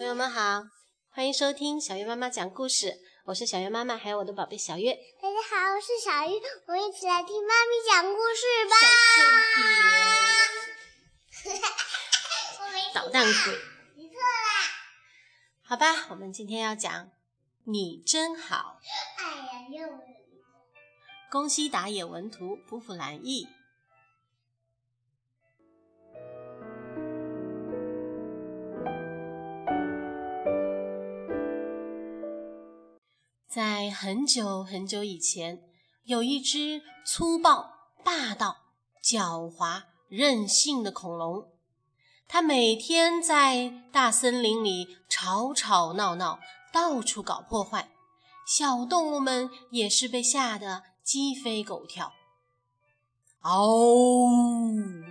朋友们好，欢迎收听小月妈妈讲故事。我是小月妈妈，还有我的宝贝小月。大家好，我是小月，我们一起来听妈咪讲故事吧。捣蛋鬼，你错啦！好吧，我们今天要讲你真好。哎呀，又恭喜打野文图，卜卜兰译。在很久很久以前，有一只粗暴、霸道、狡猾、任性的恐龙。它每天在大森林里吵吵闹闹，到处搞破坏，小动物们也是被吓得鸡飞狗跳。嗷！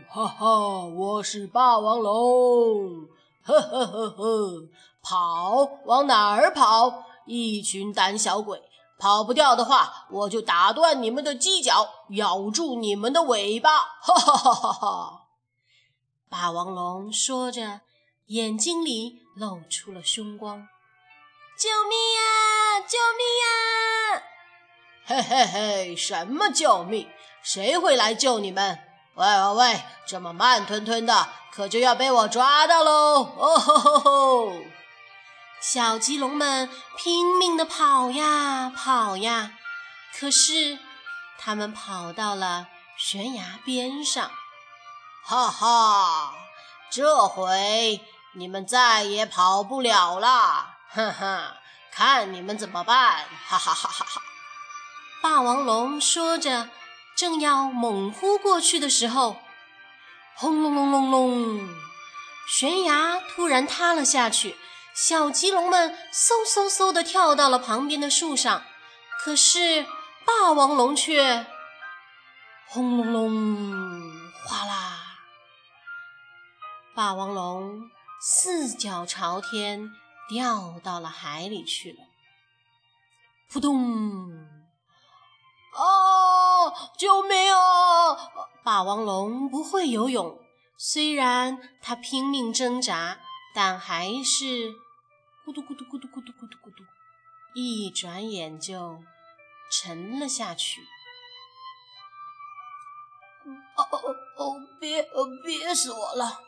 哈哈，我是霸王龙！呵呵呵呵，跑，往哪儿跑？一群胆小鬼，跑不掉的话，我就打断你们的犄角，咬住你们的尾巴！哈哈哈哈哈！霸王龙说着，眼睛里露出了凶光。救命啊！救命啊！嘿嘿嘿，什么救命？谁会来救你们？喂喂喂，这么慢吞吞的，可就要被我抓到喽！哦吼吼吼！小棘龙们拼命地跑呀跑呀，可是他们跑到了悬崖边上。哈哈，这回你们再也跑不了了！哼哼，看你们怎么办！哈哈哈哈哈！霸王龙说着，正要猛扑过去的时候，轰隆隆隆隆，悬崖突然塌了下去。小棘龙们嗖嗖嗖地跳到了旁边的树上，可是霸王龙却轰隆隆，哗啦！霸王龙四脚朝天掉到了海里去了。扑通！啊！救命啊！霸王龙不会游泳，虽然它拼命挣扎，但还是。咕嘟咕嘟咕嘟咕嘟咕嘟咕嘟，一转眼就沉了下去。哦哦哦！憋憋死我了！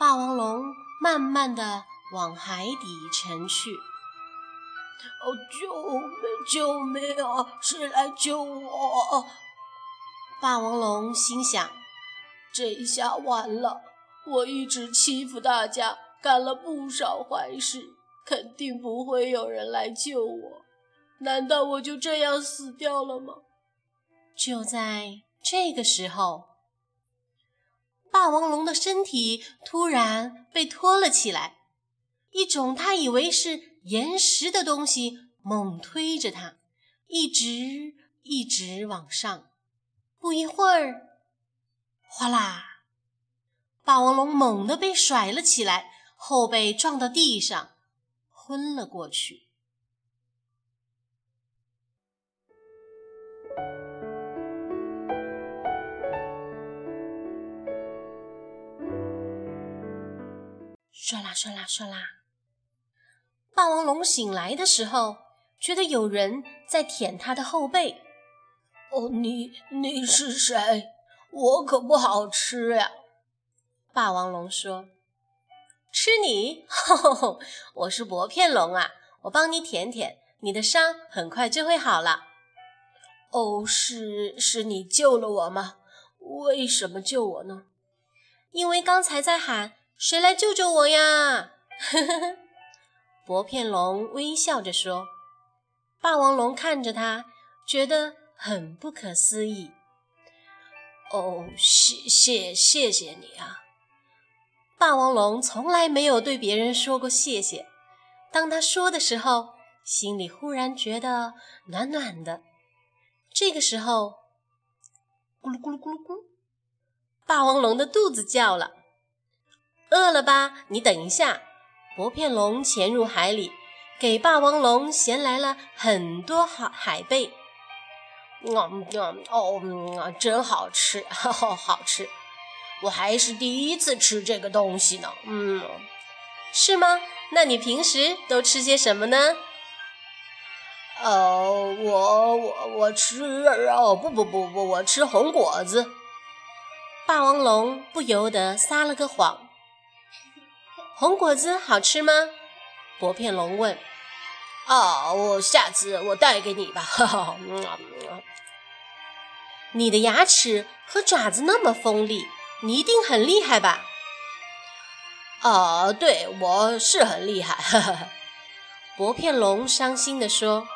霸王龙慢慢的往海底沉去。哦，救命！救命啊！谁来救我？霸王龙心想：这下完了！我一直欺负大家，干了不少坏事。肯定不会有人来救我，难道我就这样死掉了吗？就在这个时候，霸王龙的身体突然被拖了起来，一种他以为是岩石的东西猛推着他，一直一直往上。不一会儿，哗啦，霸王龙猛地被甩了起来，后背撞到地上。昏了过去。唰啦唰啦唰啦！霸王龙醒来的时候，觉得有人在舔他的后背。哦，你你是谁？我可不好吃呀！霸王龙说。吃你！我是薄片龙啊，我帮你舔舔你的伤，很快就会好了。哦，是是你救了我吗？为什么救我呢？因为刚才在喊“谁来救救我呀？”呵呵呵薄片龙微笑着说。霸王龙看着他，觉得很不可思议。哦，谢谢谢谢你啊！霸王龙从来没有对别人说过谢谢。当他说的时候，心里忽然觉得暖暖的。这个时候，咕噜咕噜咕噜咕，霸王龙的肚子叫了。饿了吧？你等一下。薄片龙潜入海里，给霸王龙衔来了很多海海贝。嗯嗯哦，真好吃，好吃。我还是第一次吃这个东西呢，嗯，是吗？那你平时都吃些什么呢？呃，我我我吃哦，不不不不，我吃红果子。霸王龙不由得撒了个谎。红果子好吃吗？薄片龙问。哦，我下次我带给你吧。哈哈，你的牙齿和爪子那么锋利，你一定很厉害吧？哦，对，我是很厉害。哈哈，薄片龙伤心地说。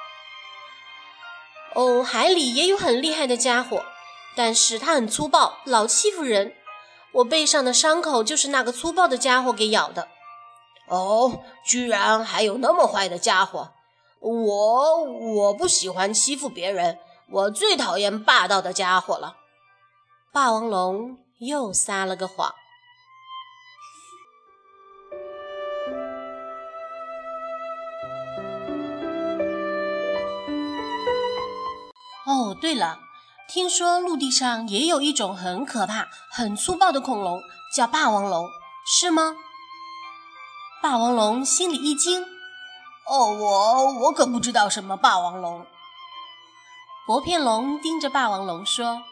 哦，海里也有很厉害的家伙，但是他很粗暴，老欺负人。我背上的伤口就是那个粗暴的家伙给咬的。哦，居然还有那么坏的家伙！我我不喜欢欺负别人，我最讨厌霸道的家伙了。霸王龙又撒了个谎。哦，对了，听说陆地上也有一种很可怕、很粗暴的恐龙，叫霸王龙，是吗？霸王龙心里一惊：“哦，我我可不知道什么霸王龙。”薄片龙盯着霸王龙说：“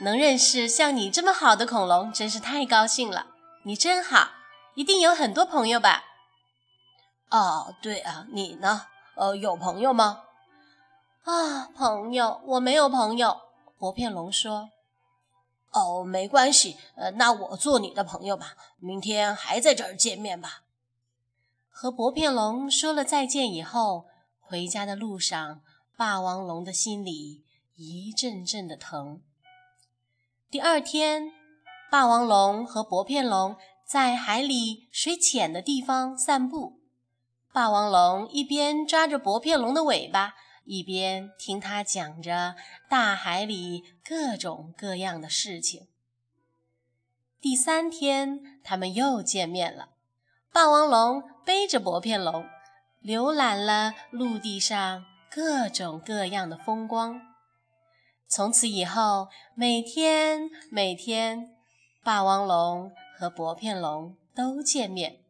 能认识像你这么好的恐龙，真是太高兴了。你真好，一定有很多朋友吧？”“哦，对啊，你呢？呃，有朋友吗？”啊，朋友，我没有朋友。薄片龙说：“哦，没关系，呃，那我做你的朋友吧。明天还在这儿见面吧。”和薄片龙说了再见以后，回家的路上，霸王龙的心里一阵阵的疼。第二天，霸王龙和薄片龙在海里水浅的地方散步。霸王龙一边抓着薄片龙的尾巴。一边听他讲着大海里各种各样的事情。第三天，他们又见面了。霸王龙背着薄片龙，浏览了陆地上各种各样的风光。从此以后，每天每天，霸王龙和薄片龙都见面。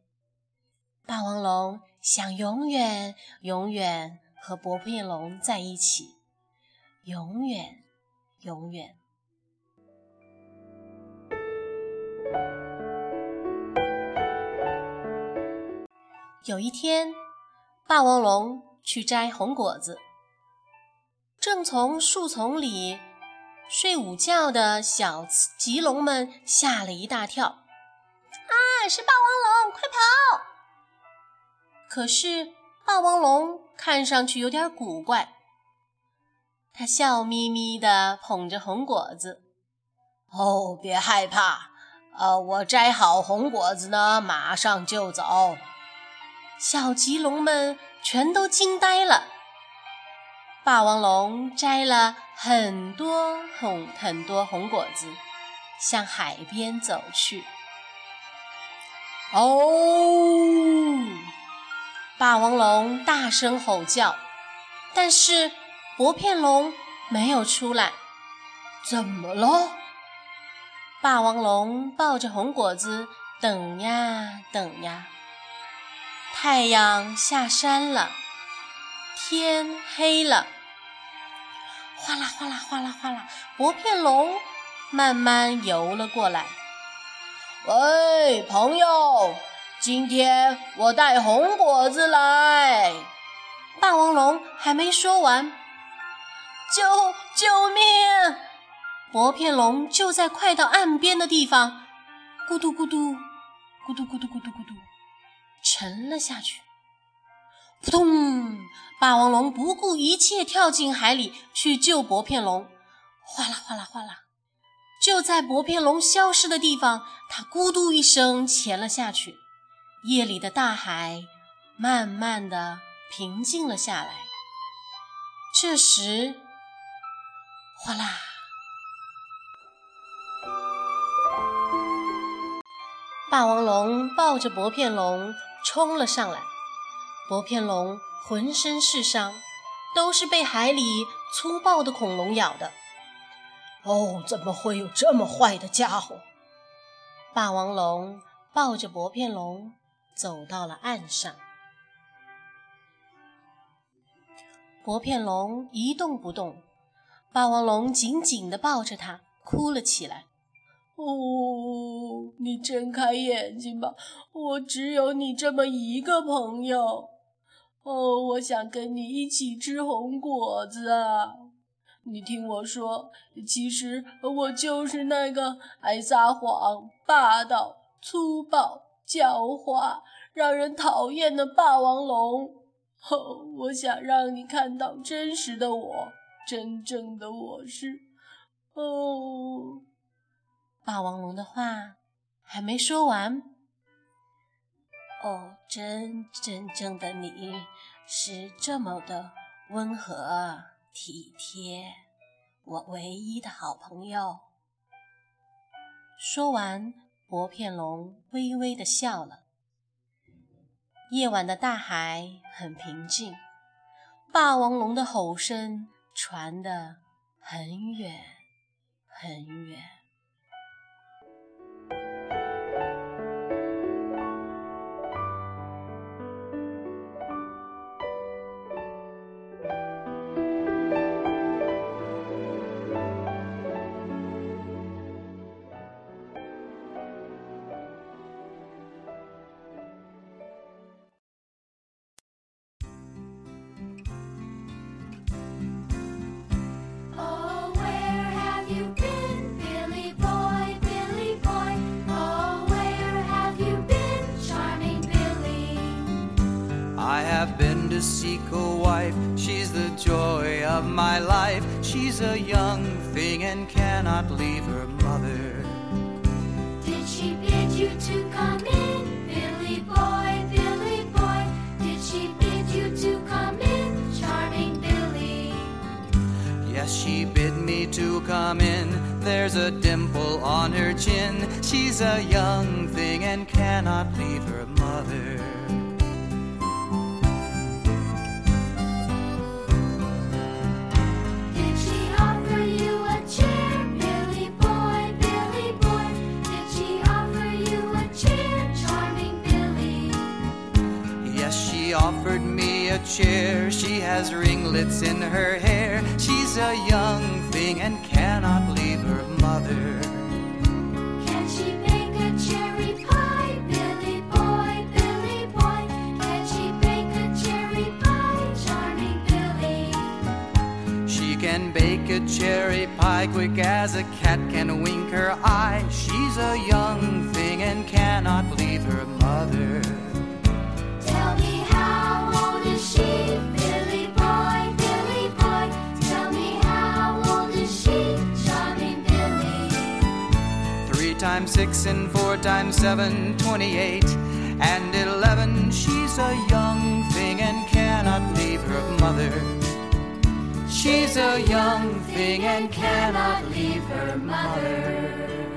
霸王龙想永远永远。和薄片龙在一起，永远，永远。有一天，霸王龙去摘红果子，正从树丛里睡午觉的小棘龙们吓了一大跳。啊，是霸王龙，快跑！可是。霸王龙看上去有点古怪，他笑眯眯地捧着红果子。哦，别害怕，呃，我摘好红果子呢，马上就走。小棘龙们全都惊呆了。霸王龙摘了很多红很多红果子，向海边走去。哦。霸王龙大声吼叫，但是薄片龙没有出来。怎么了？霸王龙抱着红果子，等呀等呀。太阳下山了，天黑了。哗啦哗啦哗啦哗啦，薄片龙慢慢游了过来。喂，朋友。今天我带红果子来。霸王龙还没说完，救救命！薄片龙就在快到岸边的地方，咕嘟咕嘟，咕嘟咕嘟咕嘟咕嘟，沉了下去。扑通！霸王龙不顾一切跳进海里去救薄片龙。哗啦哗啦哗啦！就在薄片龙消失的地方，它咕嘟一声潜了下去。夜里的大海慢慢的平静了下来。这时，哗啦，霸王龙抱着薄片龙冲了上来。薄片龙浑身是伤，都是被海里粗暴的恐龙咬的。哦，怎么会有这么坏的家伙？霸王龙抱着薄片龙。走到了岸上。薄片龙一动不动，霸王龙紧紧地抱着它，哭了起来。哦，你睁开眼睛吧，我只有你这么一个朋友。哦，我想跟你一起吃红果子啊！你听我说，其实我就是那个爱撒谎、霸道、粗暴、狡猾、让人讨厌的霸王龙。哦，我想让你看到真实的我，真正的我是……哦。霸王龙的话还没说完。哦，真真正的你是这么的温和体贴，我唯一的好朋友。说完，薄片龙微微的笑了。夜晚的大海很平静，霸王龙的吼声传得很远很远。To wife. She's the joy of my life. She's a young thing and cannot leave her mother. Did she bid you to come in, Billy boy, Billy boy? Did she bid you to come in, charming Billy? Yes, she bid me to come in. There's a dimple on her chin. She's a young thing and cannot leave her mother. Has ringlets in her hair. She's a young thing and cannot leave her mother. Can she bake a cherry pie, Billy boy, Billy boy? Can she bake a cherry pie, charming Billy? She can bake a cherry pie quick as a cat can wink her eye. She's a young times six and four times seven, twenty-eight and eleven. She's a young thing and cannot leave her mother. She's a young thing and cannot leave her mother.